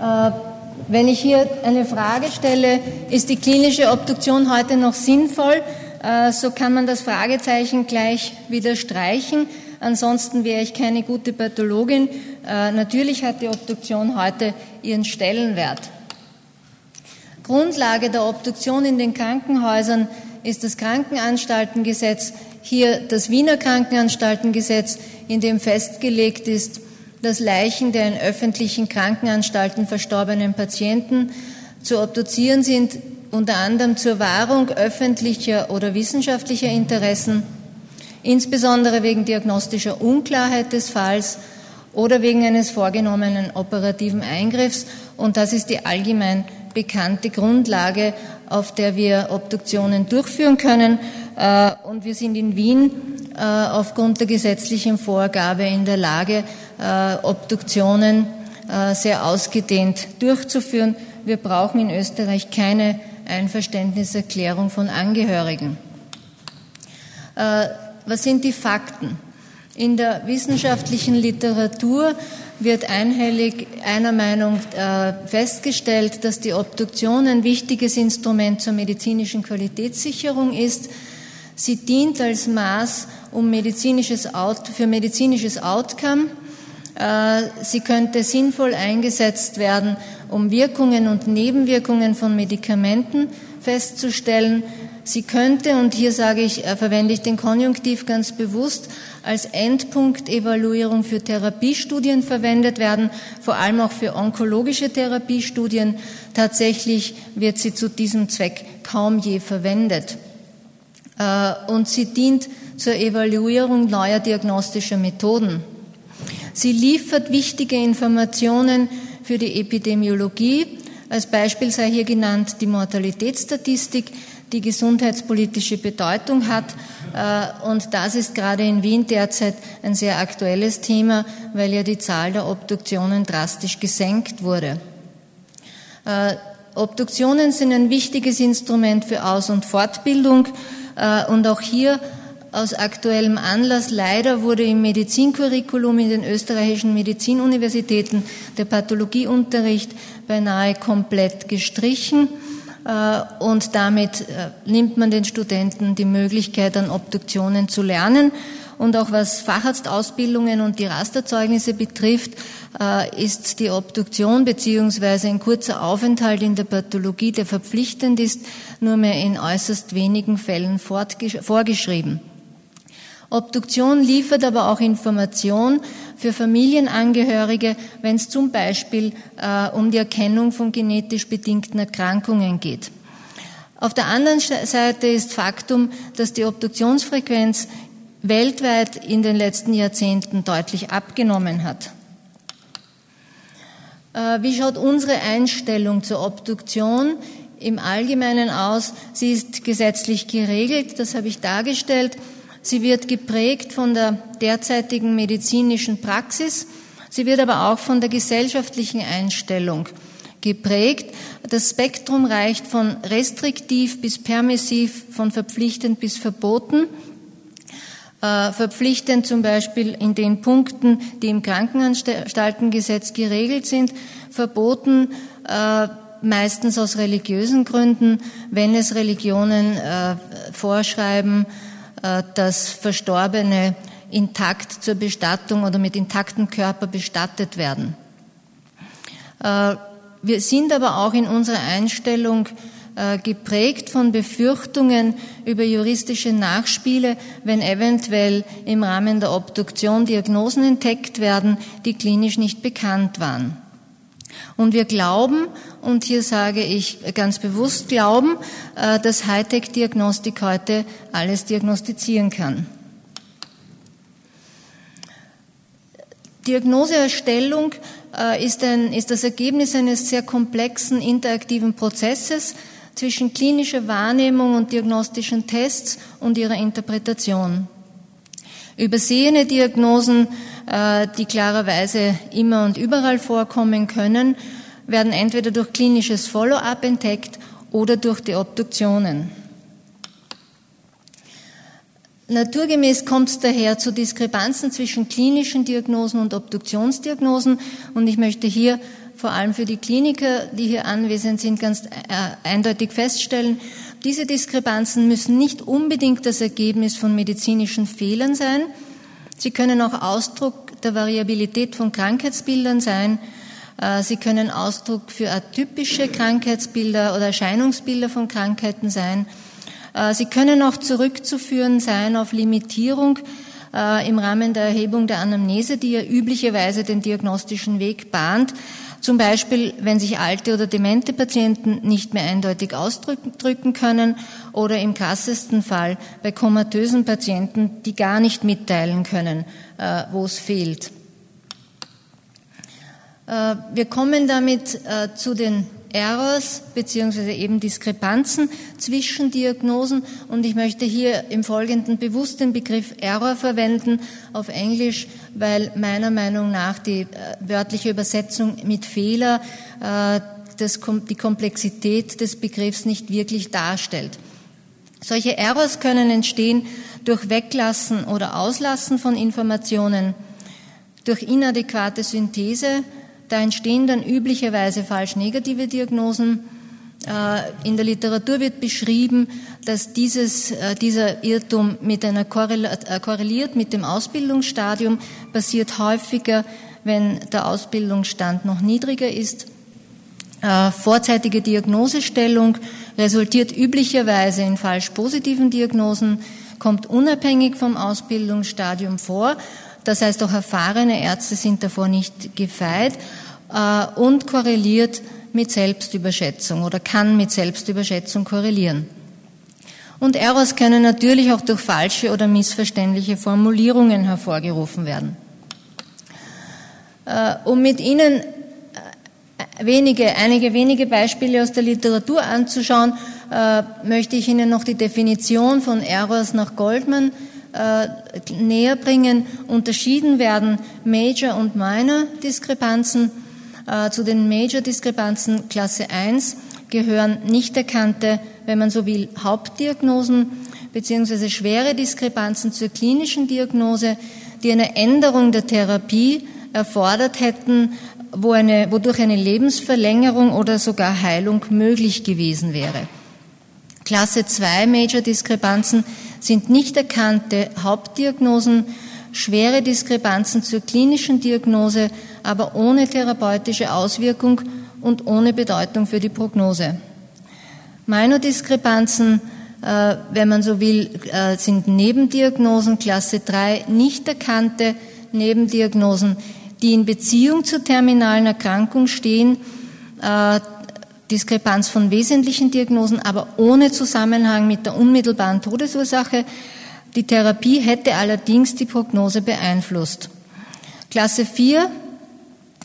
Äh, wenn ich hier eine Frage stelle, ist die klinische Obduktion heute noch sinnvoll, äh, so kann man das Fragezeichen gleich wieder streichen. Ansonsten wäre ich keine gute Pathologin. Äh, natürlich hat die Obduktion heute ihren Stellenwert. Grundlage der Obduktion in den Krankenhäusern ist das Krankenanstaltengesetz, hier das Wiener Krankenanstaltengesetz, in dem festgelegt ist, dass Leichen der in öffentlichen Krankenanstalten verstorbenen Patienten zu obduzieren sind, unter anderem zur Wahrung öffentlicher oder wissenschaftlicher Interessen, insbesondere wegen diagnostischer Unklarheit des Falls oder wegen eines vorgenommenen operativen Eingriffs. Und das ist die allgemein bekannte Grundlage, auf der wir Obduktionen durchführen können. Äh, und wir sind in Wien äh, aufgrund der gesetzlichen Vorgabe in der Lage, Obduktionen äh, sehr ausgedehnt durchzuführen. Wir brauchen in Österreich keine Einverständniserklärung von Angehörigen. Äh, was sind die Fakten? In der wissenschaftlichen Literatur wird einhellig einer Meinung festgestellt, dass die Obduktion ein wichtiges Instrument zur medizinischen Qualitätssicherung ist. Sie dient als Maß um medizinisches Out, für medizinisches Outcome äh, sie könnte sinnvoll eingesetzt werden, um Wirkungen und Nebenwirkungen von Medikamenten festzustellen. Sie könnte, und hier sage ich, äh, verwende ich den Konjunktiv ganz bewusst, als Endpunktevaluierung für Therapiestudien verwendet werden, vor allem auch für onkologische Therapiestudien. Tatsächlich wird sie zu diesem Zweck kaum je verwendet. Äh, und sie dient zur Evaluierung neuer diagnostischer Methoden. Sie liefert wichtige Informationen für die Epidemiologie. Als Beispiel sei hier genannt die Mortalitätsstatistik, die gesundheitspolitische Bedeutung hat. Äh, und das ist gerade in Wien derzeit ein sehr aktuelles Thema, weil ja die Zahl der Obduktionen drastisch gesenkt wurde. Äh, Obduktionen sind ein wichtiges Instrument für Aus- und Fortbildung. Äh, und auch hier aus aktuellem Anlass. Leider wurde im Medizincurriculum in den österreichischen Medizinuniversitäten der Pathologieunterricht beinahe komplett gestrichen. Äh, und damit äh, nimmt man den Studenten die Möglichkeit, an Obduktionen zu lernen. Und auch was Facharztausbildungen und die Rasterzeugnisse betrifft, äh, ist die Obduktion beziehungsweise ein kurzer Aufenthalt in der Pathologie, der verpflichtend ist, nur mehr in äußerst wenigen Fällen vorgeschrieben. Obduktion liefert aber auch Information für Familienangehörige, wenn es zum Beispiel äh, um die Erkennung von genetisch bedingten Erkrankungen geht. Auf der anderen Seite ist Faktum, dass die Obduktionsfrequenz weltweit in den letzten Jahrzehnten deutlich abgenommen hat. Äh, wie schaut unsere Einstellung zur Obduktion im Allgemeinen aus? Sie ist gesetzlich geregelt, das habe ich dargestellt. Sie wird geprägt von der derzeitigen medizinischen Praxis. Sie wird aber auch von der gesellschaftlichen Einstellung geprägt. Das Spektrum reicht von restriktiv bis permissiv, von verpflichtend bis verboten. Äh, verpflichtend zum Beispiel in den Punkten, die im Krankenanstaltengesetz geregelt sind, verboten äh, meistens aus religiösen Gründen, wenn es Religionen äh, vorschreiben, dass Verstorbene intakt zur Bestattung oder mit intaktem Körper bestattet werden. Äh, wir sind aber auch in unserer Einstellung äh, geprägt von Befürchtungen über juristische Nachspiele, wenn eventuell im Rahmen der Obduktion Diagnosen entdeckt werden, die klinisch nicht bekannt waren. Und wir glauben, und hier sage ich ganz bewusst glauben, äh, dass Hightech-Diagnostik heute alles diagnostizieren kann. Diagnoseerstellung äh, ist, ein, ist das Ergebnis eines sehr komplexen interaktiven Prozesses zwischen klinischer Wahrnehmung und diagnostischen Tests und ihrer Interpretation. Übersehene Diagnosen äh, die klarerweise immer und überall vorkommen können, werden entweder durch klinisches Follow-up entdeckt oder durch die Obduktionen. Naturgemäß kommt es daher zu Diskrepanzen zwischen klinischen Diagnosen und Obduktionsdiagnosen und ich möchte hier vor allem für die Kliniker, die hier anwesend sind, ganz äh, eindeutig feststellen, diese Diskrepanzen müssen nicht unbedingt das Ergebnis von medizinischen Fehlern sein. Sie können auch Ausdruck der Variabilität von Krankheitsbildern sein. Äh, sie können Ausdruck für atypische Krankheitsbilder oder Erscheinungsbilder von Krankheiten sein. Äh, sie können auch zurückzuführen sein auf Limitierung äh, im Rahmen der Erhebung der Anamnese, die ja üblicherweise den diagnostischen Weg bahnt. Zum Beispiel, wenn sich alte oder demente Patienten nicht mehr eindeutig ausdrücken können oder im krassesten Fall bei komatösen Patienten, die gar nicht mitteilen können, äh, wo es fehlt. Äh, wir kommen damit äh, zu den Errors beziehungsweise eben Diskrepanzen zwischen Diagnosen und ich möchte hier im Folgenden bewusst den Begriff Error verwenden auf Englisch, weil meiner Meinung nach die äh, wörtliche Übersetzung mit Fehler äh, das, die Komplexität des Begriffs nicht wirklich darstellt. Solche Errors können entstehen durch Weglassen oder Auslassen von Informationen, durch inadäquate Synthese, da entstehen dann üblicherweise falsch-negative Diagnosen. Äh, in der Literatur wird beschrieben, dass dieses, äh, dieser Irrtum mit einer äh, korreliert mit dem Ausbildungsstadium, passiert häufiger, wenn der Ausbildungsstand noch niedriger ist. Vorzeitige Diagnosestellung resultiert üblicherweise in falsch positiven Diagnosen, kommt unabhängig vom Ausbildungsstadium vor das heißt, auch erfahrene Ärzte sind davor nicht gefeit äh, und korreliert mit Selbstüberschätzung oder kann mit Selbstüberschätzung korrelieren. Und Errors können natürlich auch durch falsche oder missverständliche Formulierungen hervorgerufen werden. Äh, um mit Ihnen äh, wenige, einige wenige Beispiele aus der Literatur anzuschauen, möchte ich Ihnen noch die Definition von Errors nach Goldman äh, näher bringen. Unterschieden werden Major- und Minor-Diskrepanzen. Äh, zu den Major-Diskrepanzen Klasse 1 gehören nicht erkannte, wenn man so will, Hauptdiagnosen beziehungsweise schwere Diskrepanzen zur klinischen Diagnose, die eine Änderung der Therapie erfordert hätten, wo eine, wodurch eine Lebensverlängerung oder sogar Heilung möglich gewesen wäre. Klasse 2 Major-Diskrepanzen sind nicht erkannte Hauptdiagnosen, schwere Diskrepanzen zur klinischen Diagnose, aber ohne therapeutische Auswirkung und ohne Bedeutung für die Prognose. Minor-Diskrepanzen, äh, wenn man so will, äh, sind Nebendiagnosen, Klasse 3 nicht erkannte Nebendiagnosen, die in Beziehung zur terminalen Erkrankung stehen, äh, Diskrepanz von wesentlichen Diagnosen, aber ohne Zusammenhang mit der unmittelbaren Todesursache. Die Therapie hätte allerdings die Prognose beeinflusst. Klasse 4,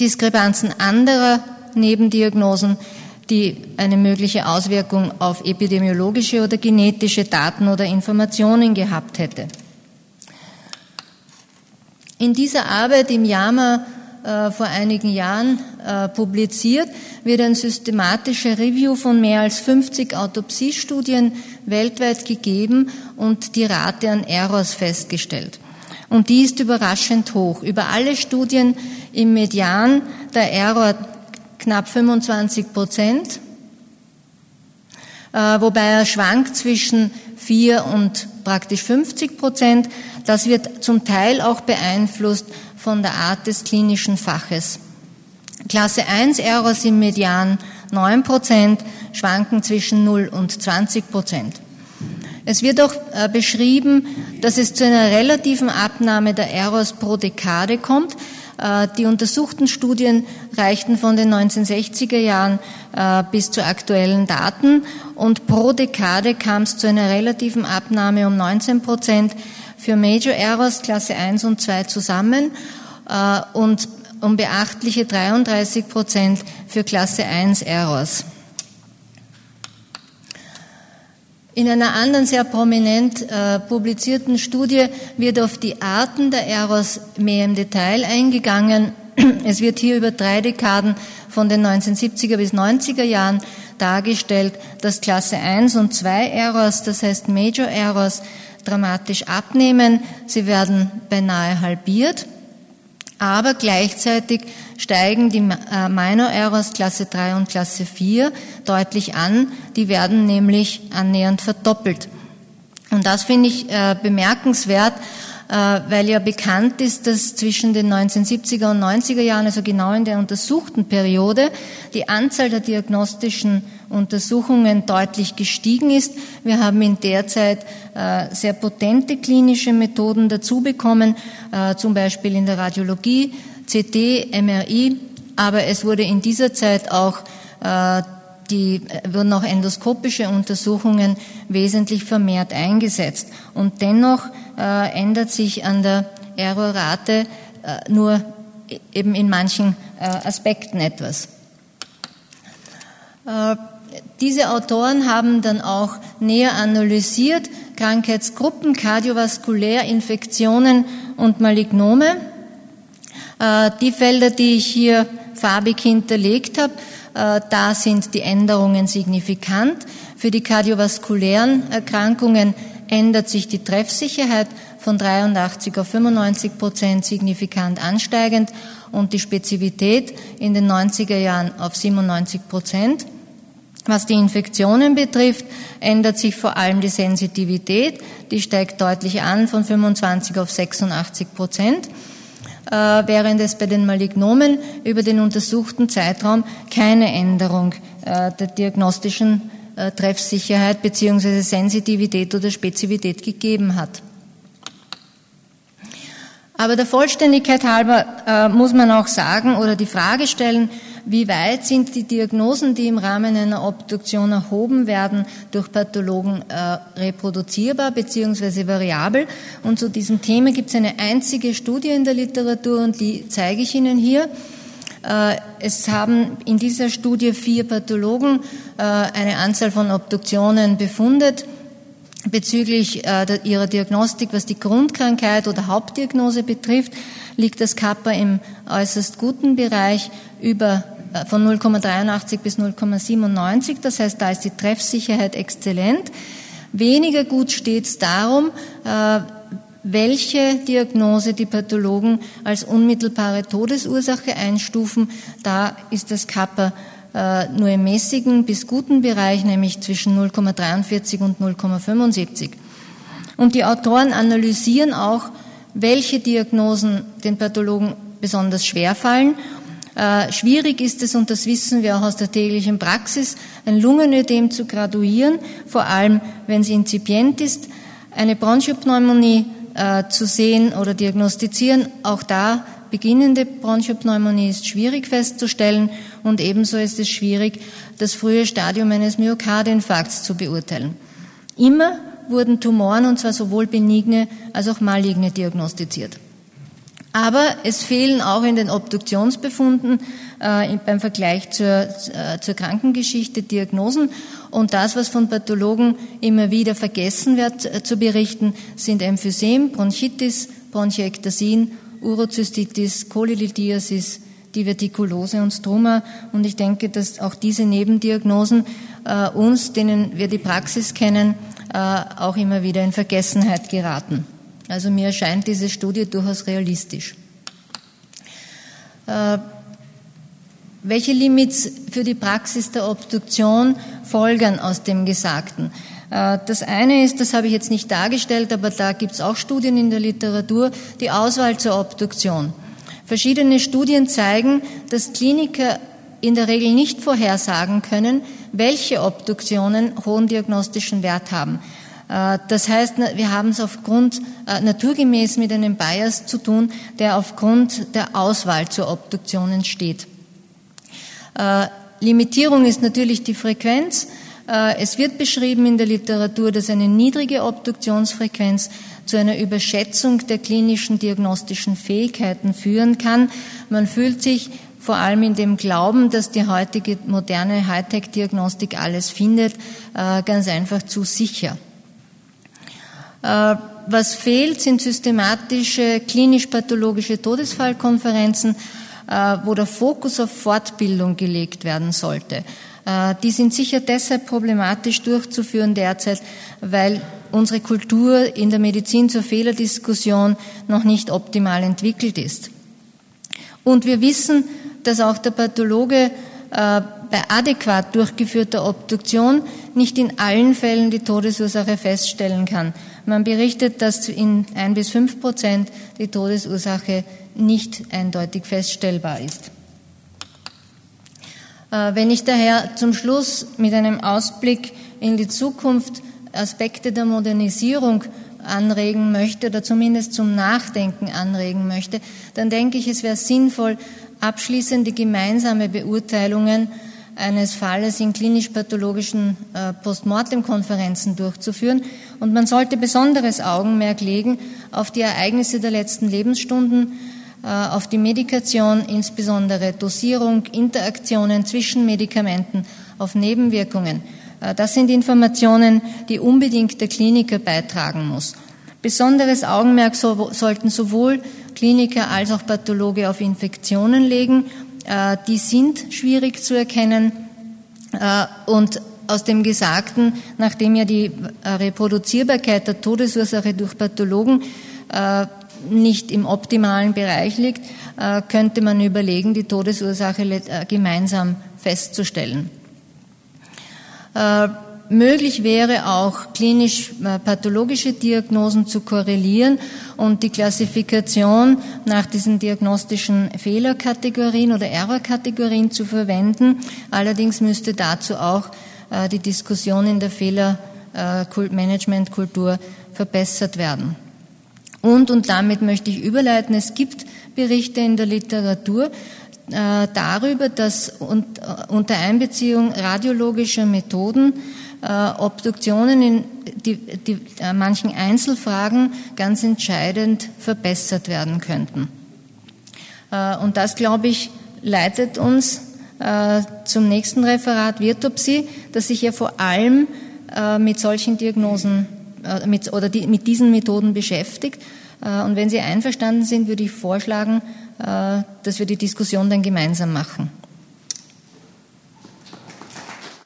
Diskrepanzen anderer Nebendiagnosen, die eine mögliche Auswirkung auf epidemiologische oder genetische Daten oder Informationen gehabt hätte. In dieser Arbeit im JAMA äh, vor einigen Jahren äh, publiziert, wird ein systematischer Review von mehr als 50 Autopsiestudien weltweit gegeben und die Rate an Errors festgestellt. Und die ist überraschend hoch. Über alle Studien im Median der Error knapp 25 Prozent, äh, wobei er schwankt zwischen 4 und praktisch 50 Prozent. Das wird zum Teil auch beeinflusst von der Art des klinischen Faches. Klasse 1 Errors im Median 9 Prozent, schwanken zwischen 0 und 20 Prozent. Es wird auch äh, beschrieben, dass es zu einer relativen Abnahme der Errors pro Dekade kommt. Äh, die untersuchten Studien reichten von den 1960er Jahren äh, bis zu aktuellen Daten und pro Dekade kam es zu einer relativen Abnahme um 19 Prozent für Major Errors Klasse 1 und 2 zusammen und um beachtliche 33 Prozent für Klasse 1 Errors. In einer anderen sehr prominent äh, publizierten Studie wird auf die Arten der Errors mehr im Detail eingegangen. Es wird hier über drei Dekaden von den 1970er bis 90er Jahren dargestellt, dass Klasse 1 und 2 Errors, das heißt Major Errors, dramatisch abnehmen. Sie werden beinahe halbiert. Aber gleichzeitig steigen die äh, Minor Errors Klasse 3 und Klasse 4 deutlich an. Die werden nämlich annähernd verdoppelt. Und das finde ich äh, bemerkenswert, weil ja bekannt ist, dass zwischen den 1970er und 90er Jahren, also genau in der untersuchten Periode, die Anzahl der diagnostischen Untersuchungen deutlich gestiegen ist. Wir haben in der Zeit äh, sehr potente klinische Methoden dazu bekommen, äh, zum Beispiel in der Radiologie, CT, MRI, aber es wurde in dieser Zeit auch äh, die wurden auch endoskopische Untersuchungen wesentlich vermehrt eingesetzt. Und dennoch äh, ändert sich an der Errorrate äh, nur eben in manchen äh, Aspekten etwas. Äh, diese Autoren haben dann auch näher analysiert Krankheitsgruppen, kardiovaskulär, Infektionen und Malignome. Äh, die Felder, die ich hier farbig hinterlegt habe, äh, da sind die Änderungen signifikant. Für die kardiovaskulären Erkrankungen ändert sich die Treffsicherheit von 83 auf 95 Prozent signifikant ansteigend und die Spezifität in den 90er Jahren auf 97 Prozent. Was die Infektionen betrifft, ändert sich vor allem die Sensitivität. Die steigt deutlich an von 25 auf 86 Prozent, äh, während es bei den Malignomen über den untersuchten Zeitraum keine Änderung äh, der diagnostischen äh, Treffsicherheit bzw. Sensitivität oder Spezifität gegeben hat. Aber der Vollständigkeit halber äh, muss man auch sagen oder die Frage stellen, wie weit sind die Diagnosen, die im Rahmen einer Obduktion erhoben werden, durch Pathologen äh, reproduzierbar bzw. variabel. Und zu diesem Thema gibt es eine einzige Studie in der Literatur und die zeige ich Ihnen hier. Äh, es haben in dieser Studie vier Pathologen äh, eine Anzahl von Obduktionen befundet bezüglich äh, ihrer Diagnostik, was die Grundkrankheit oder Hauptdiagnose betrifft, liegt das Kappa im äußerst guten Bereich über von 0,83 bis 0,97. Das heißt, da ist die Treffsicherheit exzellent. Weniger gut steht es darum, welche Diagnose die Pathologen als unmittelbare Todesursache einstufen. Da ist das Kappa äh, nur im mäßigen bis guten Bereich, nämlich zwischen 0,43 und 0,75. Und die Autoren analysieren auch, welche Diagnosen den Pathologen besonders schwer fallen. Äh, schwierig ist es, und das wissen wir auch aus der täglichen Praxis, ein Lungenödem zu graduieren, vor allem wenn sie inzipient ist. Eine Bronchopneumonie äh, zu sehen oder diagnostizieren. Auch da beginnende Bronchopneumonie ist schwierig festzustellen und ebenso ist es schwierig, das frühe Stadium eines Myokardinfarkts zu beurteilen. Immer wurden Tumoren, und zwar sowohl benigne als auch maligne, diagnostiziert. Aber es fehlen auch in den Obduktionsbefunden äh, beim Vergleich zur, äh, zur Krankengeschichte Diagnosen. Und das, was von Pathologen immer wieder vergessen wird äh, zu berichten, sind Emphysem, Bronchitis, Bronchiektasin, Urozystitis, Cholelithiasis, Divertikulose und Struma. Und ich denke, dass auch diese Nebendiagnosen äh, uns, denen wir die Praxis kennen, äh, auch immer wieder in Vergessenheit geraten. Also mir erscheint diese Studie durchaus realistisch. Äh, welche Limits für die Praxis der Obduktion folgern aus dem Gesagten? Äh, das eine ist, das habe ich jetzt nicht dargestellt, aber da gibt es auch Studien in der Literatur, die Auswahl zur Obduktion. Verschiedene Studien zeigen, dass Kliniker in der Regel nicht vorhersagen können, welche Obduktionen hohen diagnostischen Wert haben. Äh, das heißt, wir haben es aufgrund äh, naturgemäß mit einem Bias zu tun, der aufgrund der Auswahl zur Obduktion entsteht. Äh, Limitierung ist natürlich die Frequenz. Es wird beschrieben in der Literatur, dass eine niedrige Obduktionsfrequenz zu einer Überschätzung der klinischen diagnostischen Fähigkeiten führen kann. Man fühlt sich vor allem in dem Glauben, dass die heutige moderne Hightech-Diagnostik alles findet, ganz einfach zu sicher. Äh, was fehlt, sind systematische klinisch-pathologische Todesfallkonferenzen, äh, wo der Fokus auf Fortbildung gelegt werden sollte. Äh, die sind sicher deshalb problematisch durchzuführen derzeit, weil unsere Kultur in der Medizin zur Fehlerdiskussion noch nicht optimal entwickelt ist. Und wir wissen, dass auch der Pathologe äh, bei adäquat durchgeführter Obduktion nicht in allen Fällen die Todesursache feststellen kann. Man berichtet, dass in ein bis fünf Prozent die Todesursache nicht eindeutig feststellbar ist. Äh, wenn ich daher zum Schluss mit einem Ausblick in die Zukunft Aspekte der Modernisierung anregen möchte oder zumindest zum Nachdenken anregen möchte, dann denke ich, es wäre sinnvoll, abschließende gemeinsame Beurteilungen eines Falles in klinisch-pathologischen äh, Postmortem-Konferenzen durchzuführen. Und man sollte besonderes Augenmerk legen auf die Ereignisse der letzten Lebensstunden, auf die Medikation, insbesondere Dosierung, Interaktionen zwischen Medikamenten, auf Nebenwirkungen. Äh, das sind Informationen, die unbedingt der Kliniker beitragen muss. Besonderes Augenmerk sollten sowohl Kliniker als auch Pathologe auf Infektionen legen. Äh, die sind schwierig zu erkennen und aus dem Gesagten, nachdem ja die Reproduzierbarkeit der Todesursache durch Pathologen nicht im optimalen Bereich liegt, äh, könnte man überlegen, die Todesursache äh, gemeinsam festzustellen. Äh, möglich wäre auch klinisch-pathologische Diagnosen zu korrelieren und die Klassifikation nach diesen diagnostischen Fehlerkategorien oder Errorkategorien zu verwenden. Allerdings müsste dazu auch die Diskussion in der Fehlermanagementkultur verbessert werden. Und, und damit möchte ich überleiten, es gibt Berichte in der Literatur äh, darüber, dass und, äh, unter Einbeziehung radiologischer Methoden äh, Obduktionen in die, die, äh, manchen Einzelfragen ganz entscheidend verbessert werden könnten. Äh, und das, glaube ich, leitet uns äh, zum nächsten Referat Virtopsie, das sich ja vor allem mit solchen Diagnosen mit, oder die, mit diesen Methoden beschäftigt. Äh, und wenn Sie einverstanden sind, würde ich vorschlagen, äh, dass wir die Diskussion dann gemeinsam machen.